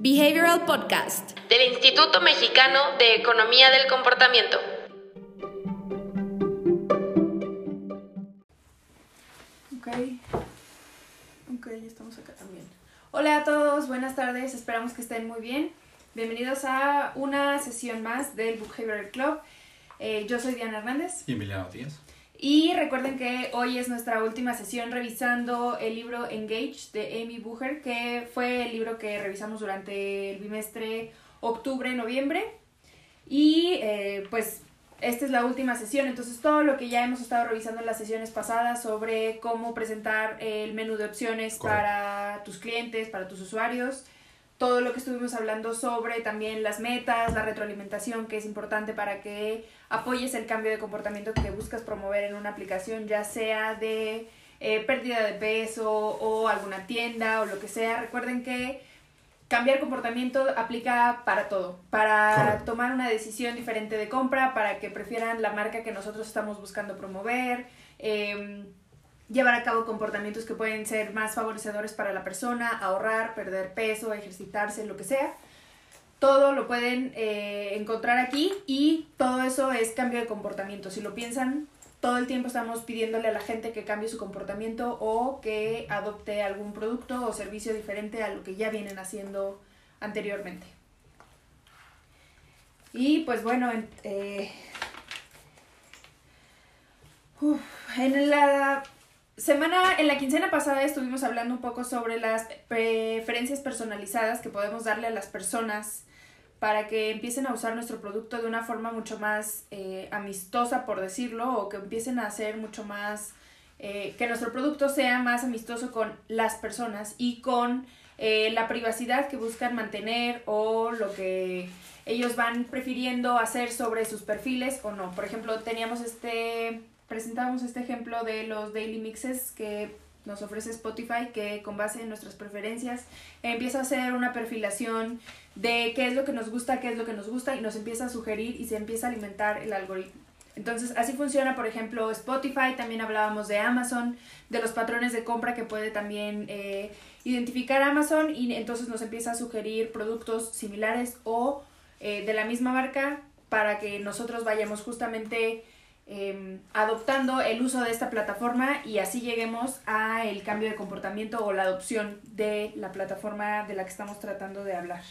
Behavioral Podcast del Instituto Mexicano de Economía del Comportamiento. Ok, ok, ya estamos acá también. Hola a todos, buenas tardes, esperamos que estén muy bien. Bienvenidos a una sesión más del Behavioral Club. Eh, yo soy Diana Hernández. Y Emiliano Díaz. Y recuerden que hoy es nuestra última sesión revisando el libro Engage de Amy Bucher, que fue el libro que revisamos durante el bimestre octubre-noviembre. Y eh, pues esta es la última sesión, entonces todo lo que ya hemos estado revisando en las sesiones pasadas sobre cómo presentar el menú de opciones para tus clientes, para tus usuarios, todo lo que estuvimos hablando sobre también las metas, la retroalimentación que es importante para que apoyes el cambio de comportamiento que buscas promover en una aplicación, ya sea de eh, pérdida de peso o alguna tienda o lo que sea. Recuerden que cambiar comportamiento aplica para todo, para tomar una decisión diferente de compra, para que prefieran la marca que nosotros estamos buscando promover. Eh, llevar a cabo comportamientos que pueden ser más favorecedores para la persona, ahorrar, perder peso, ejercitarse, lo que sea. Todo lo pueden eh, encontrar aquí y todo eso es cambio de comportamiento. Si lo piensan, todo el tiempo estamos pidiéndole a la gente que cambie su comportamiento o que adopte algún producto o servicio diferente a lo que ya vienen haciendo anteriormente. Y pues bueno, eh, en la semana, en la quincena pasada estuvimos hablando un poco sobre las preferencias personalizadas que podemos darle a las personas para que empiecen a usar nuestro producto de una forma mucho más eh, amistosa, por decirlo, o que empiecen a hacer mucho más, eh, que nuestro producto sea más amistoso con las personas y con eh, la privacidad que buscan mantener o lo que ellos van prefiriendo hacer sobre sus perfiles o no. Por ejemplo, teníamos este presentábamos este ejemplo de los daily mixes que nos ofrece Spotify, que con base en nuestras preferencias empieza a hacer una perfilación de qué es lo que nos gusta, qué es lo que nos gusta y nos empieza a sugerir y se empieza a alimentar el algoritmo. Entonces, así funciona, por ejemplo, Spotify, también hablábamos de Amazon, de los patrones de compra que puede también eh, identificar Amazon y entonces nos empieza a sugerir productos similares o eh, de la misma marca para que nosotros vayamos justamente Em, adoptando el uso de esta plataforma y así lleguemos a el cambio de comportamiento o la adopción de la plataforma de la que estamos tratando de hablar.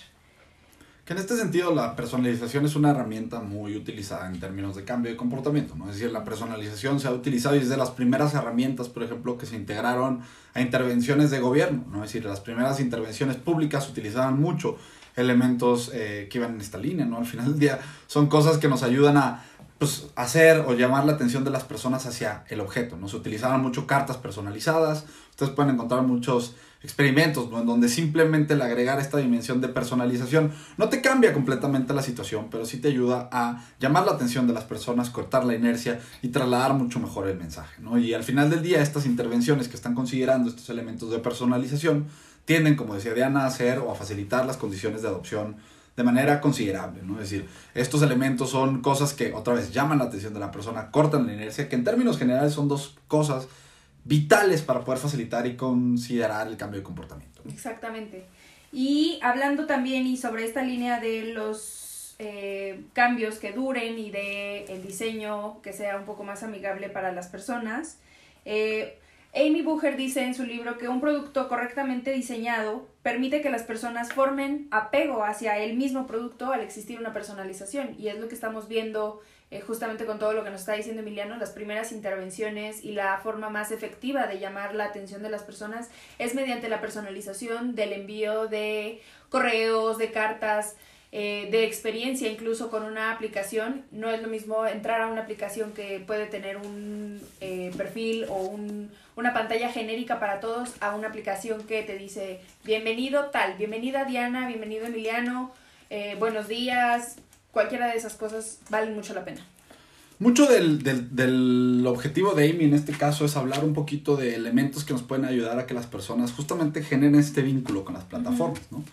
Que en este sentido la personalización es una herramienta muy utilizada en términos de cambio de comportamiento, ¿no? Es decir, la personalización se ha utilizado desde las primeras herramientas, por ejemplo, que se integraron a intervenciones de gobierno, ¿no? Es decir, las primeras intervenciones públicas utilizaban mucho elementos eh, que iban en esta línea, ¿no? Al final del día son cosas que nos ayudan a pues, hacer o llamar la atención de las personas hacia el objeto. ¿no? Se utilizaban mucho cartas personalizadas. Ustedes pueden encontrar muchos experimentos en donde simplemente el agregar esta dimensión de personalización no te cambia completamente la situación, pero sí te ayuda a llamar la atención de las personas, cortar la inercia y trasladar mucho mejor el mensaje. ¿no? Y al final del día, estas intervenciones que están considerando estos elementos de personalización tienden, como decía Diana, a hacer o a facilitar las condiciones de adopción de manera considerable, ¿no? Es decir, estos elementos son cosas que otra vez llaman la atención de la persona, cortan la inercia, que en términos generales son dos cosas vitales para poder facilitar y considerar el cambio de comportamiento. Exactamente. Y hablando también y sobre esta línea de los eh, cambios que duren y de el diseño que sea un poco más amigable para las personas, eh, Amy Bucher dice en su libro que un producto correctamente diseñado permite que las personas formen apego hacia el mismo producto al existir una personalización. Y es lo que estamos viendo eh, justamente con todo lo que nos está diciendo Emiliano, las primeras intervenciones y la forma más efectiva de llamar la atención de las personas es mediante la personalización del envío de correos, de cartas, eh, de experiencia incluso con una aplicación. No es lo mismo entrar a una aplicación que puede tener un eh, perfil o un, una pantalla genérica para todos a una aplicación que te dice bienvenido tal, bienvenida Diana, bienvenido Emiliano, eh, buenos días, cualquiera de esas cosas valen mucho la pena. Mucho del, del, del, objetivo de Amy en este caso es hablar un poquito de elementos que nos pueden ayudar a que las personas justamente generen este vínculo con las plataformas, ¿no?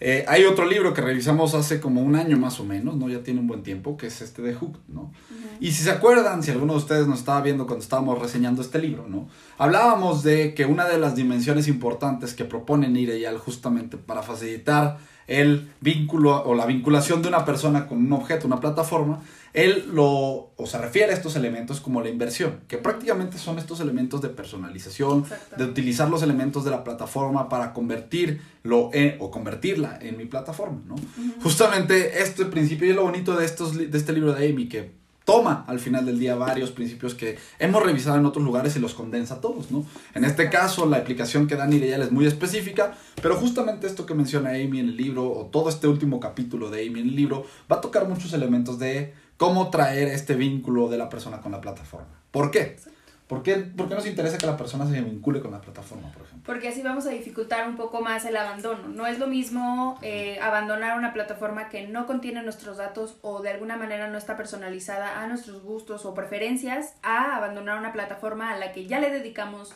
Eh, hay otro libro que revisamos hace como un año más o menos, ¿no? Ya tiene un buen tiempo, que es este de Hook, ¿no? Y si se acuerdan, si alguno de ustedes nos estaba viendo cuando estábamos reseñando este libro, ¿no? Hablábamos de que una de las dimensiones importantes que propone Nireyal justamente para facilitar el vínculo o la vinculación de una persona con un objeto, una plataforma, él lo, o se refiere a estos elementos como la inversión, que prácticamente son estos elementos de personalización, Exacto. de utilizar los elementos de la plataforma para convertirlo en, o convertirla en mi plataforma, ¿no? Justamente este principio y lo bonito de, estos, de este libro de Amy, que toma al final del día varios principios que hemos revisado en otros lugares y los condensa todos, ¿no? En este caso, la aplicación que da Nireyal es muy específica, pero justamente esto que menciona Amy en el libro, o todo este último capítulo de Amy en el libro, va a tocar muchos elementos de cómo traer este vínculo de la persona con la plataforma. ¿Por qué? ¿Por qué, por qué nos interesa que la persona se vincule con la plataforma, por ejemplo? Porque así vamos a dificultar un poco más el abandono. No es lo mismo eh, abandonar una plataforma que no contiene nuestros datos o de alguna manera no está personalizada a nuestros gustos o preferencias a abandonar una plataforma a la que ya le dedicamos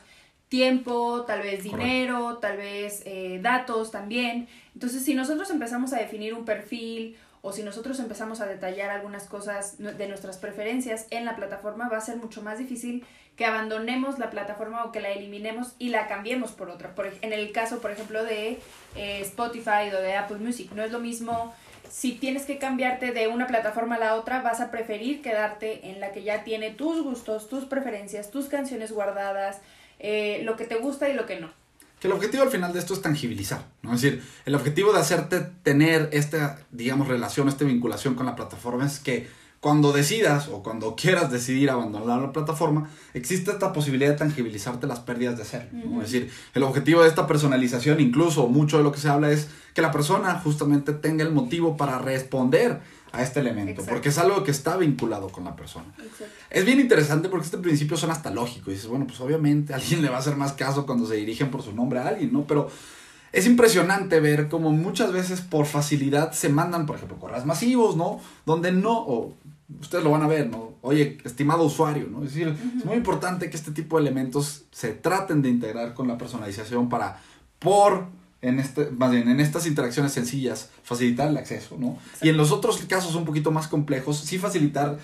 tiempo, tal vez dinero, tal vez eh, datos también. Entonces, si nosotros empezamos a definir un perfil o si nosotros empezamos a detallar algunas cosas de nuestras preferencias en la plataforma, va a ser mucho más difícil que abandonemos la plataforma o que la eliminemos y la cambiemos por otra. Por, en el caso, por ejemplo, de eh, Spotify o de Apple Music, no es lo mismo. Si tienes que cambiarte de una plataforma a la otra, vas a preferir quedarte en la que ya tiene tus gustos, tus preferencias, tus canciones guardadas, eh, lo que te gusta y lo que no. Que el objetivo al final de esto es tangibilizar, ¿no? Es decir, el objetivo de hacerte tener esta, digamos, relación, esta vinculación con la plataforma es que cuando decidas o cuando quieras decidir abandonar la plataforma, existe esta posibilidad de tangibilizarte las pérdidas de. Ujú. Es decir, el objetivo de esta personalización, incluso mucho de lo que se habla es que la persona justamente tenga el motivo para responder a este elemento, Exacto. porque es algo que está vinculado con la persona. Es bien interesante porque este principio son hasta lógico. Y dices, bueno, pues obviamente alguien le va a hacer más caso cuando se dirigen por su nombre a alguien, ¿no? Pero es impresionante ver cómo muchas veces por facilidad se mandan, por ejemplo, correos masivos, ¿no? Donde no, o ustedes lo van a ver, ¿no? Oye, estimado usuario, ¿no? Es decir, es muy importante que este tipo de elementos se traten de integrar con la personalización para, por, en este, más bien, en estas interacciones sencillas, facilitar el acceso, ¿no? Y en los otros casos un poquito más complejos, sí facilitar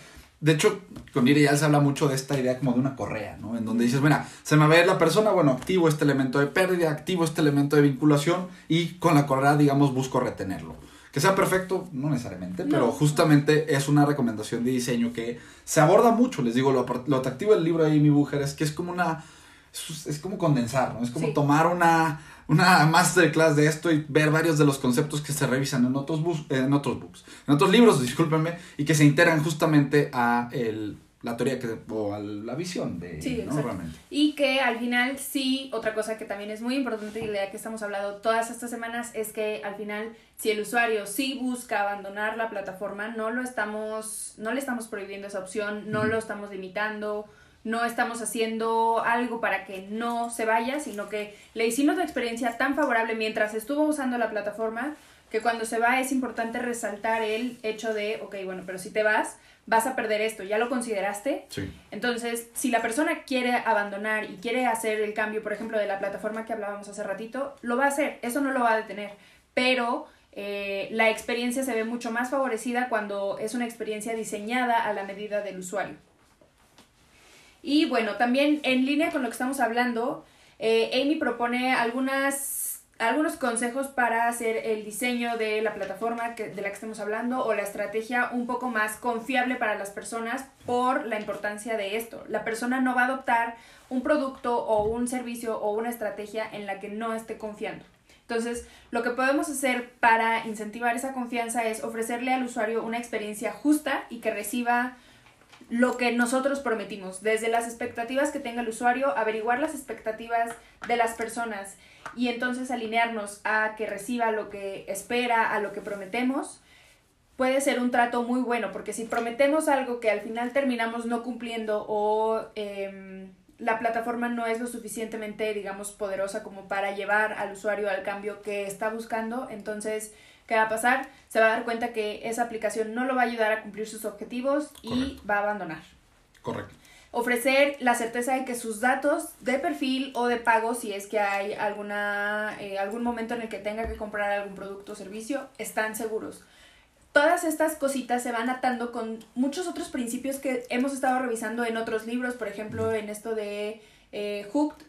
de hecho, con Irial se habla mucho de esta idea como de una correa, ¿no? En donde dices, mira, se me va a ir la persona, bueno, activo este elemento de pérdida, activo este elemento de vinculación y con la correa, digamos, busco retenerlo. Que sea perfecto, no necesariamente, pero justamente es una recomendación de diseño que se aborda mucho. Les digo, lo, lo atractivo del libro de Amy Bucher es que es como una. Es, es como condensar, ¿no? Es como Sí. tomar una, una masterclass de esto y ver varios de los conceptos que se revisan en otros, bus, en otros books, en otros libros, discúlpenme, y que se integran justamente a el, la teoría que, o a la visión de Sí, ¿no? Realmente. Y que al final sí, otra cosa que también es muy importante y de la que estamos hablando todas estas semanas es que al final si el usuario sí busca abandonar la plataforma, no lo estamos, no le estamos prohibiendo esa opción, no lo estamos limitando, no estamos haciendo algo para que no se vaya, sino que le hicimos la experiencia tan favorable mientras estuvo usando la plataforma que cuando se va es importante resaltar el hecho de, ok, bueno, pero si te vas, vas a perder esto, ¿ya lo consideraste? Sí. Entonces, si la persona quiere abandonar y quiere hacer el cambio, por ejemplo, de la plataforma que hablábamos hace ratito, lo va a hacer, eso no lo va a detener, pero eh, la experiencia se ve mucho más favorecida cuando es una experiencia diseñada a la medida del usuario. Y bueno, también en línea con lo que estamos hablando, eh, Amy propone algunas, algunos consejos para hacer el diseño de la plataforma que, de la que estamos hablando o la estrategia un poco más confiable para las personas por la importancia de esto. La persona no va a adoptar un producto o un servicio o una estrategia en la que no esté confiando. Entonces, lo que podemos hacer para incentivar esa confianza es ofrecerle al usuario una experiencia justa y que reciba lo que nosotros prometimos, desde las expectativas que tenga el usuario, averiguar las expectativas de las personas y entonces alinearnos a que reciba lo que espera, a lo que prometemos, puede ser un trato muy bueno, porque si prometemos algo que al final terminamos no cumpliendo o em, la plataforma no es lo suficientemente, digamos, poderosa como para llevar al usuario al cambio que está buscando, entonces, ¿qué va a pasar? Se va a dar cuenta que esa aplicación no lo va a ayudar a cumplir sus objetivos y va a abandonar. Correcto. Ofrecer la certeza de que sus datos de perfil o de pago, si es que hay alguna, eh, algún momento en el que tenga que comprar algún producto o servicio, están seguros. Todas estas cositas se van atando con muchos otros principios que hemos estado revisando en otros libros, por ejemplo, en esto de eh, Hooked,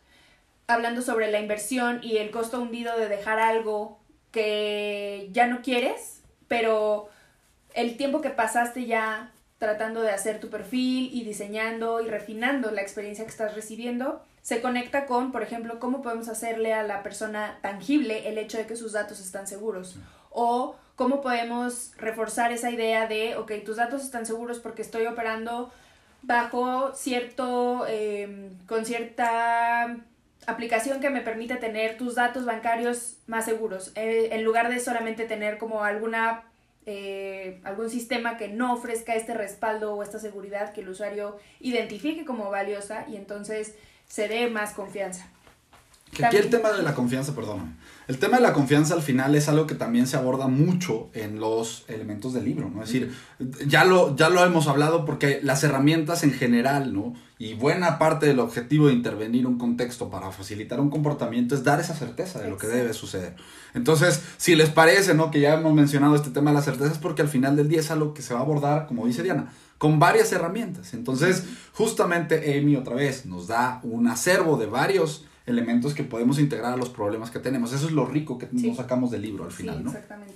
hablando sobre la inversión y el costo hundido de dejar algo que ya no quieres, pero el tiempo que pasaste ya tratando de hacer tu perfil y diseñando y refinando la experiencia que estás recibiendo, se conecta con, por ejemplo, cómo podemos hacerle a la persona tangible el hecho de que sus datos están seguros. O cómo podemos reforzar esa idea de, ok, tus datos están seguros porque estoy operando bajo cierto, em, con cierta aplicación que me permite tener tus datos bancarios más seguros, eh, en lugar de solamente tener como alguna eh, algún sistema que no ofrezca este respaldo o esta seguridad que el usuario identifique como valiosa y entonces se dé más confianza. Que aquí el tema de la confianza, perdón. El tema de la confianza al final es algo que también se aborda mucho en los elementos del libro, ¿no? Es decir, ya lo, ya lo hemos hablado porque las herramientas en general, ¿no? Y buena parte del objetivo de intervenir un contexto para facilitar un comportamiento es dar esa certeza de lo que debe suceder. Entonces, si les parece, ¿no? Que ya hemos mencionado este tema de las certezas porque al final del día es algo que se va a abordar, como dice Diana, con varias herramientas. Entonces, justamente Amy otra vez nos da un acervo de varios elementos que podemos integrar a los problemas que tenemos. Eso es lo rico que nos sacamos del libro al final, ¿no? Exactamente.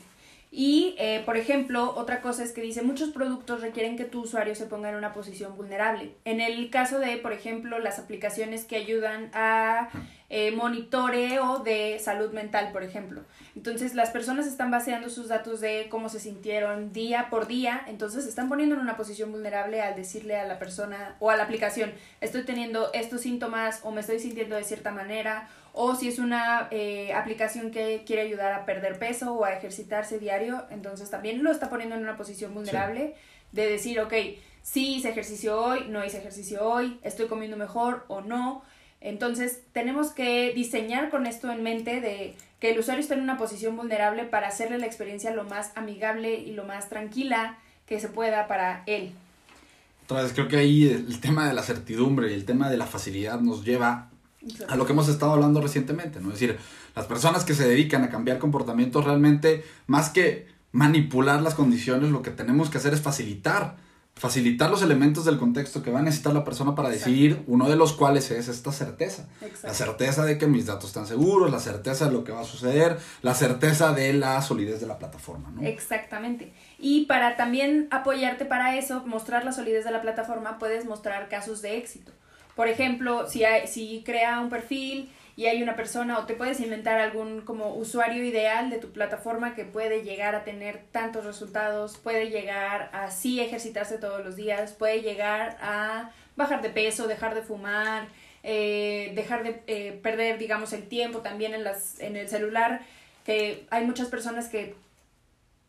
Y, eh, por ejemplo, otra cosa es que dice, muchos productos requieren que tu usuario se ponga en una posición vulnerable. En el caso de, por ejemplo, las aplicaciones que ayudan a eh, monitoreo de salud mental, por ejemplo. Entonces, las personas están baseando sus datos de cómo se sintieron día por día, entonces se están poniendo en una posición vulnerable al decirle a la persona o a la aplicación, estoy teniendo estos síntomas o me estoy sintiendo de cierta manera o si es una eh, aplicación que quiere ayudar a perder peso o a ejercitarse diario, entonces también lo está poniendo en una posición vulnerable de decir, ok, sí hice ejercicio hoy, no hice ejercicio hoy, estoy comiendo mejor o no. Entonces tenemos que diseñar con esto en mente de que el usuario está en una posición vulnerable para hacerle la experiencia lo más amigable y lo más tranquila que se pueda para él. Entonces creo que ahí el tema de la certidumbre y el tema de la facilidad nos lleva a lo que hemos estado hablando recientemente, ¿no? Es decir, las personas que se dedican a cambiar comportamientos realmente, más que manipular las condiciones, lo que tenemos que hacer es facilitar, facilitar los elementos del contexto que va a necesitar la persona para decidir, uno de los cuales es esta certeza. La certeza de que mis datos están seguros, la certeza de lo que va a suceder, la certeza de la solidez de la plataforma, ¿no? Exactamente. Y para también apoyarte para eso, mostrar la solidez de la plataforma, puedes mostrar casos de éxito. Por ejemplo, si, hay, si crea un perfil y hay una persona o te puedes inventar algún como usuario ideal de tu plataforma que puede llegar a tener tantos resultados, puede llegar a sí ejercitarse todos los días, puede llegar a bajar de peso, dejar de fumar, eh, dejar de eh, perder, digamos, el tiempo también en, las, en el celular, que hay muchas personas que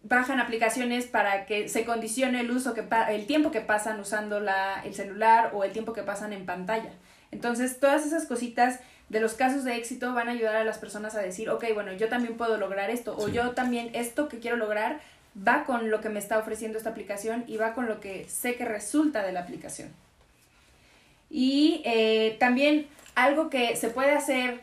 bajan aplicaciones para que se condicione el uso que el tiempo que pasan usando la, el celular o el tiempo que pasan en pantalla. Entonces, todas esas cositas de los casos de éxito van a ayudar a las personas a decir, ok, bueno, yo también puedo lograr esto, o yo también esto que quiero lograr va con lo que me está ofreciendo esta aplicación y va con lo que sé que resulta de la aplicación. Y eh, también algo que se puede hacer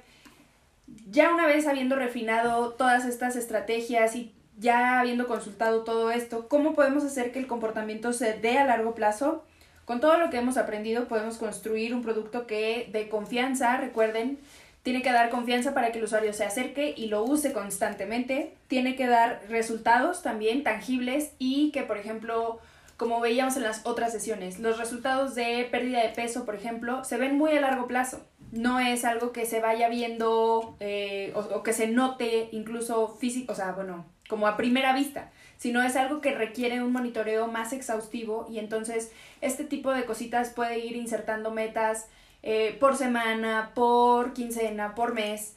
ya una vez habiendo refinado todas estas estrategias y ya habiendo consultado todo esto, ¿cómo podemos hacer que el comportamiento se dé a largo plazo? Con todo lo que hemos aprendido podemos construir un producto que de confianza, recuerden, tiene que dar confianza para que el usuario se acerque y lo use constantemente, tiene que dar resultados también tangibles y que, por ejemplo, como veíamos en las otras sesiones, los resultados de pérdida de peso, por ejemplo, se ven muy a largo plazo. No es algo que se vaya viendo eh, o, o, que se note incluso físico, o sea, bueno, como a primera vista, sino es algo que requiere un monitoreo más exhaustivo y entonces este tipo de cositas puede ir insertando metas eh, por semana, por quincena, por mes,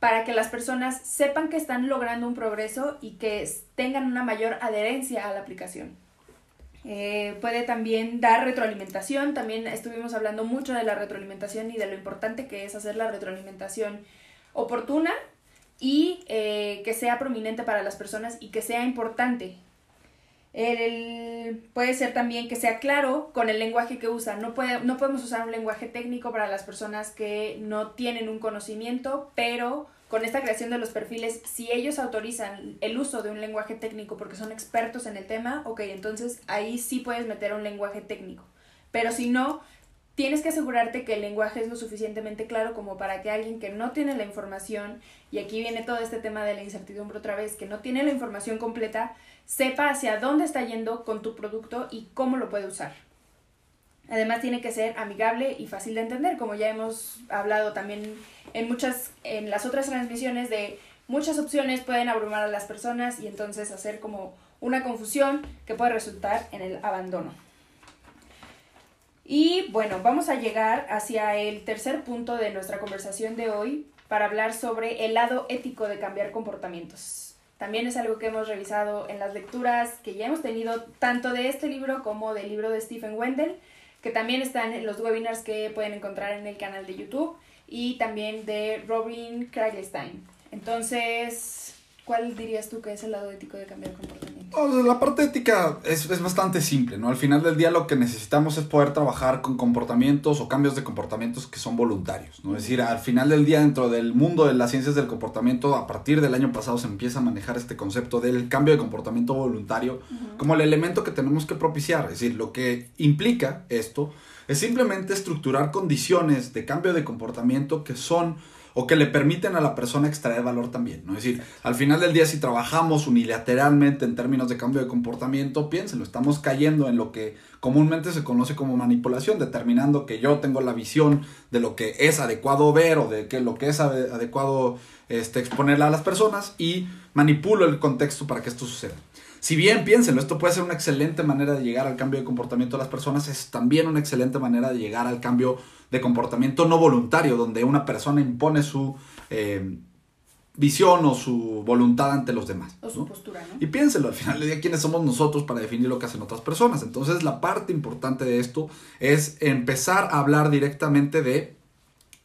para que las personas sepan que están logrando un progreso y que tengan una mayor adherencia a la aplicación. Eh, puede también dar retroalimentación, también estuvimos hablando mucho de la retroalimentación y de lo importante que es hacer la retroalimentación oportuna y eh, que sea prominente para las personas y que sea importante. puede ser también que sea claro con el lenguaje que usa. No, puede, no podemos usar un lenguaje técnico para las personas que no tienen un conocimiento, pero con esta creación de los perfiles, si ellos autorizan el uso de un lenguaje técnico porque son expertos en el tema, ok, entonces ahí sí puedes meter un lenguaje técnico. Pero si no, tienes que asegurarte que el lenguaje es lo suficientemente claro como para que alguien que no tiene la información, y aquí viene todo este tema de la incertidumbre otra vez, que no tiene la información completa, sepa hacia dónde está yendo con tu producto y cómo lo puede usar. Además tiene que ser amigable y fácil de entender, como ya hemos hablado también en muchas en las otras transmisiones de muchas opciones pueden abrumar a las personas y entonces hacer como una confusión que puede resultar en el abandono. Y bueno, vamos a llegar hacia el tercer punto de nuestra conversación de hoy para hablar sobre el lado ético de cambiar comportamientos. También es algo que hemos revisado en las lecturas que ya hemos tenido tanto de este libro como del libro de Stephen Wendell, que también están en los webinars que pueden encontrar en el canal de YouTube y también de Robin Kragelstein. Entonces, ¿cuál dirías tú que es el lado ético de cambiar la parte ética es, es, bastante simple, ¿no? Al final del día lo que necesitamos es poder trabajar con comportamientos o cambios de comportamientos que son voluntarios, ¿no? Es decir, al final del día dentro del mundo de las ciencias del comportamiento, a partir del año pasado se empieza a manejar este concepto del cambio de comportamiento voluntario como el elemento que tenemos que propiciar. Es decir, lo que implica esto es simplemente estructurar condiciones de cambio de comportamiento que son o que le permiten a la persona extraer valor también, ¿no? Es decir, al final del día si trabajamos unilateralmente en términos de cambio de comportamiento, piénsenlo, estamos cayendo en lo que comúnmente se conoce como manipulación, determinando que yo tengo la visión de lo que es adecuado ver o de que lo que es adecuado este, exponerle a las personas y manipulo el contexto para que esto suceda. Si bien piénsenlo, esto puede ser una excelente manera de llegar al cambio de comportamiento de las personas, es también una excelente manera de llegar al cambio de comportamiento no voluntario, donde una persona impone su eh, visión o su voluntad ante los demás. O su postura, ¿no? Y piénselo, al final del día, ¿quiénes somos nosotros para definir lo que hacen otras personas? Entonces, la parte importante de esto es empezar a hablar directamente de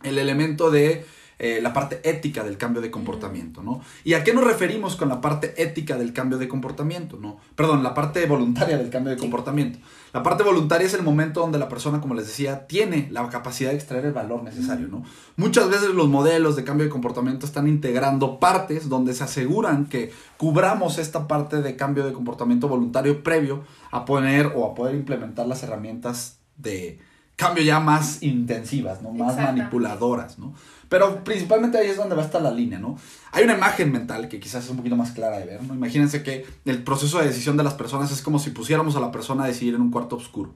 el elemento de eh, la parte ética del cambio de comportamiento, ¿no? ¿Y a qué nos referimos con la parte ética del cambio de comportamiento, ¿no? Perdón, la parte voluntaria del cambio de comportamiento. La parte voluntaria es el momento donde la persona, como les decía, tiene la capacidad de extraer el valor necesario, ¿no? Muchas veces los modelos de cambio de comportamiento están integrando partes donde se aseguran que cubramos esta parte de cambio de comportamiento voluntario previo a poner o a poder implementar las herramientas de cambio ya más intensivas, ¿no? Más manipuladoras, ¿no? Pero principalmente ahí es donde va a estar la línea, ¿no? Hay una imagen mental que quizás es un poquito más clara de ver, ¿no? Imagínense que el proceso de decisión de las personas es como si pusiéramos a la persona a decidir en un cuarto oscuro.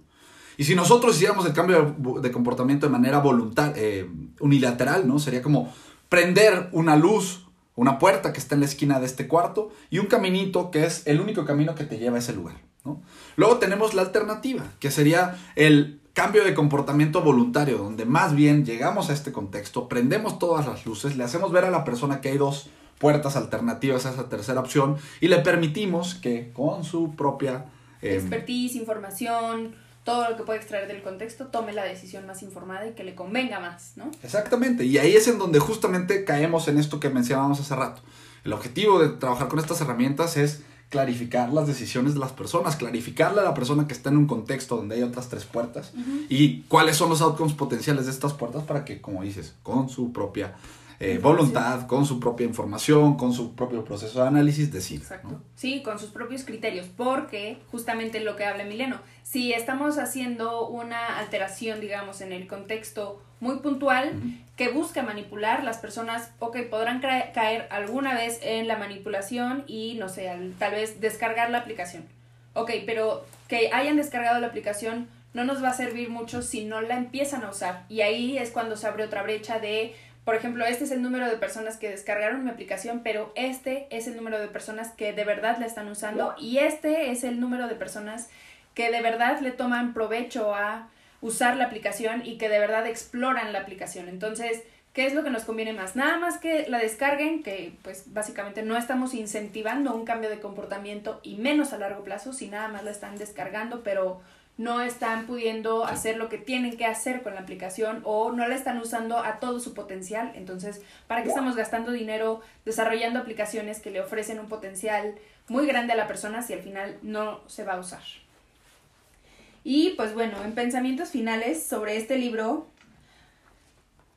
Y si nosotros hiciéramos el cambio de comportamiento de manera voluntaria, eh, unilateral, ¿no? Sería como prender una luz, una puerta que está en la esquina de este cuarto y un caminito que es el único camino que te lleva a ese lugar, ¿no? Luego tenemos la alternativa, que sería el cambio de comportamiento voluntario, donde más bien llegamos a este contexto, prendemos todas las luces, le hacemos ver a la persona que hay dos puertas alternativas a esa tercera opción y le permitimos que con su propia... Eh, Expertise, información, todo lo que puede extraer del contexto, tome la decisión más informada y que le convenga más, ¿no? Exactamente, y ahí es en donde justamente caemos en esto que mencionábamos hace rato. El objetivo de trabajar con estas herramientas es clarificar las decisiones de las personas, clarificarle a la persona que está en un contexto donde hay otras tres puertas y cuáles son los outcomes potenciales de estas puertas para que, como dices, con su propia eh, voluntad, con su propia información, con su propio proceso de análisis, decir. Exacto. Sí, con sus propios criterios, porque justamente lo que habla Mileno, si estamos haciendo una alteración, digamos, en el contexto muy puntual que busca manipular, las personas, ok, podrán caer alguna vez en la manipulación y, no sé, tal vez descargar la aplicación. Ok, pero que hayan descargado la aplicación no nos va a servir mucho si no la empiezan a usar. Y ahí es cuando se abre otra brecha de por ejemplo, este es el número de personas que descargaron mi aplicación, pero este es el número de personas que de verdad la están usando y este es el número de personas que de verdad le toman provecho a usar la aplicación y que de verdad exploran la aplicación. Entonces, ¿qué es lo que nos conviene más? Nada más que la descarguen, que pues básicamente no estamos incentivando un cambio de comportamiento y menos a largo plazo, si nada más la están descargando, pero no están pudiendo hacer lo que tienen que hacer con la aplicación o no la están usando a todo su potencial. Entonces, ¿para qué estamos gastando dinero desarrollando aplicaciones que le ofrecen un potencial muy grande a la persona si al final no se va a usar? Y pues bueno, en pensamientos finales sobre este libro,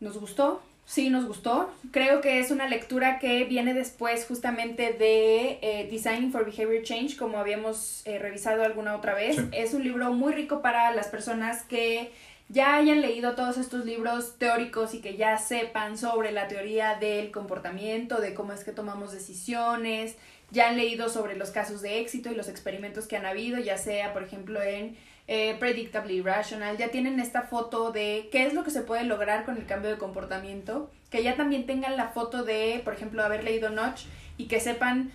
¿nos gustó? Sí, nos gustó. Creo que es una lectura que viene después justamente de eh, Designing for Behavior Change, como habíamos eh, revisado alguna otra vez. Es un libro muy rico para las personas que ya hayan leído todos estos libros teóricos y que ya sepan sobre la teoría del comportamiento, de cómo es que tomamos decisiones, ya han leído sobre los casos de éxito y los experimentos que han habido, ya sea, por ejemplo, en eh, Predictably Rational, ya tienen esta foto de qué es lo que se puede lograr con el cambio de comportamiento, que ya también tengan la foto de, por ejemplo, haber leído Notch y que sepan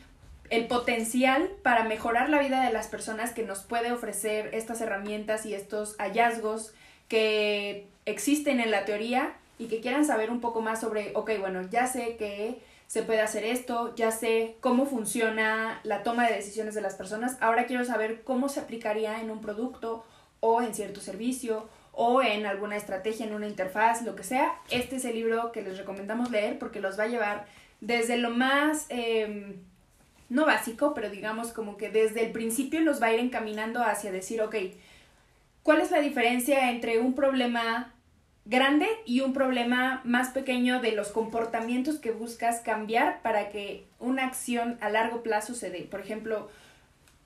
el potencial para mejorar la vida de las personas que nos puede ofrecer estas herramientas y estos hallazgos que existen en la teoría y que quieran saber un poco más sobre, ok, bueno, ya sé que se puede hacer esto, ya sé cómo funciona la toma de decisiones de las personas, ahora quiero saber cómo se aplicaría en un producto o en cierto servicio o en alguna estrategia, en una interfaz, lo que sea. Este es el libro que les recomendamos leer porque los va a llevar desde lo más, em, no básico, pero digamos como que desde el principio los va a ir encaminando hacia decir, ok, ¿cuál es la diferencia entre un problema grande y un problema más pequeño de los comportamientos que buscas cambiar para que una acción a largo plazo se dé. Por ejemplo,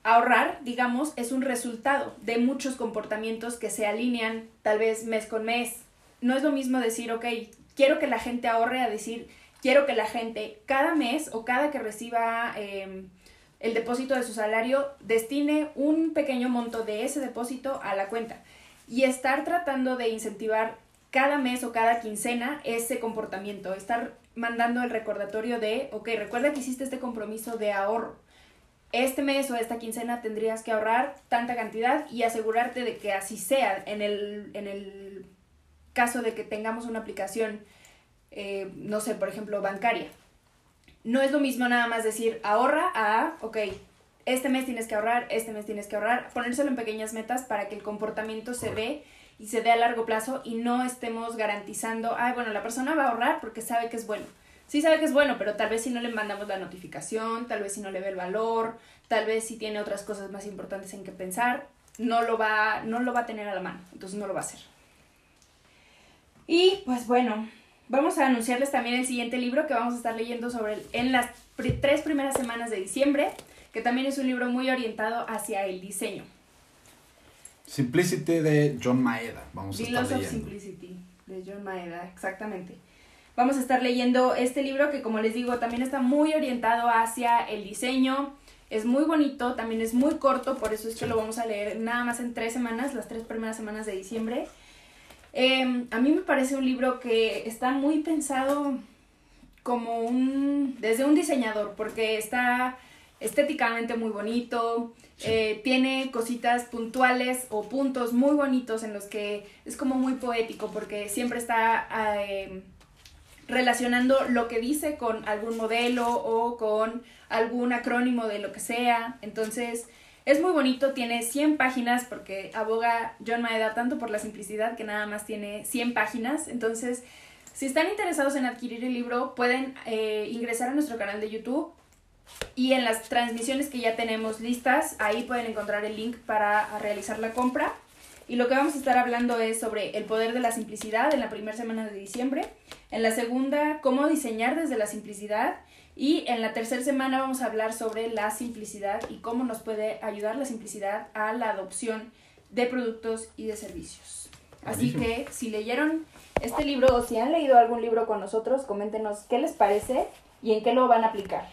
ahorrar, digamos, es un resultado de muchos comportamientos que se alinean tal vez mes con mes. No es lo mismo decir, ok, quiero que la gente ahorre a decir, quiero que la gente cada mes o cada que reciba em, el depósito de su salario destine un pequeño monto de ese depósito a la cuenta. Y estar tratando de incentivar cada mes o cada quincena ese comportamiento, estar mandando el recordatorio de, ok, recuerda que hiciste este compromiso de ahorro. Este mes o esta quincena tendrías que ahorrar tanta cantidad y asegurarte de que así sea en el, en el caso de que tengamos una aplicación, eh, no sé, por ejemplo, bancaria. No es lo mismo nada más decir ahorra a, ok, este mes tienes que ahorrar, este mes tienes que ahorrar, ponérselo en pequeñas metas para que el comportamiento se ve y se dé a largo plazo y no estemos garantizando, ay, bueno, la persona va a ahorrar porque sabe que es bueno. Sí sabe que es bueno, pero tal vez si no le mandamos la notificación, tal vez si no le ve el valor, tal vez si tiene otras cosas más importantes en que pensar, no lo va, no lo va a tener a la mano, entonces no lo va a hacer. Y pues bueno, vamos a anunciarles también el siguiente libro que vamos a estar leyendo sobre en las tres primeras semanas de diciembre, que también es un libro muy orientado hacia el diseño. Simplicity de John Maeda. Vamos a estar leyendo. Simplicity de John Maeda, exactamente. Vamos a estar leyendo este libro que como les digo también está muy orientado hacia el diseño. Es muy bonito, también es muy corto, por eso es que lo vamos a leer nada más en tres semanas, las tres primeras semanas de diciembre. Em, a mí me parece un libro que está muy pensado como un desde un diseñador, porque está estéticamente muy bonito, eh, tiene cositas puntuales o puntos muy bonitos en los que es como muy poético porque siempre está eh, relacionando lo que dice con algún modelo o con algún acrónimo de lo que sea. Entonces es muy bonito, tiene 100 páginas porque aboga John Maeda tanto por la simplicidad que nada más tiene 100 páginas. Entonces si están interesados en adquirir el libro pueden eh, ingresar a nuestro canal de YouTube y en las transmisiones que ya tenemos listas, ahí pueden encontrar el link para realizar la compra. Y lo que vamos a estar hablando es sobre el poder de la simplicidad en la primera semana de diciembre. En la segunda, cómo diseñar desde la simplicidad. Y en la tercera semana vamos a hablar sobre la simplicidad y cómo nos puede ayudar la simplicidad a la adopción de productos y de servicios. Así que si leyeron este libro o si han leído algún libro con nosotros, coméntenos qué les parece y en qué lo van a aplicar.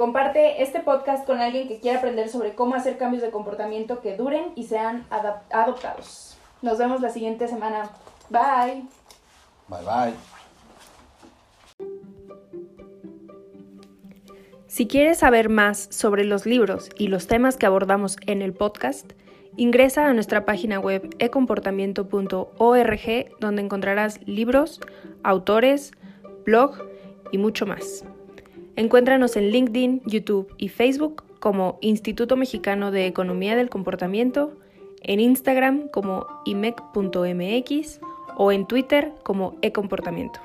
Comparte este podcast con alguien que quiera aprender sobre cómo hacer cambios de comportamiento que duren y sean adoptados. Nos vemos la siguiente semana. Bye. Bye bye. Si quieres saber más sobre los libros y los temas que abordamos en el podcast, ingresa a nuestra página web ecomportamiento.org donde encontrarás libros, autores, blog y mucho más. Encuéntranos en LinkedIn, YouTube y Facebook como Instituto Mexicano de Economía del Comportamiento, en Instagram como imec.mx o en Twitter como ecomportamiento.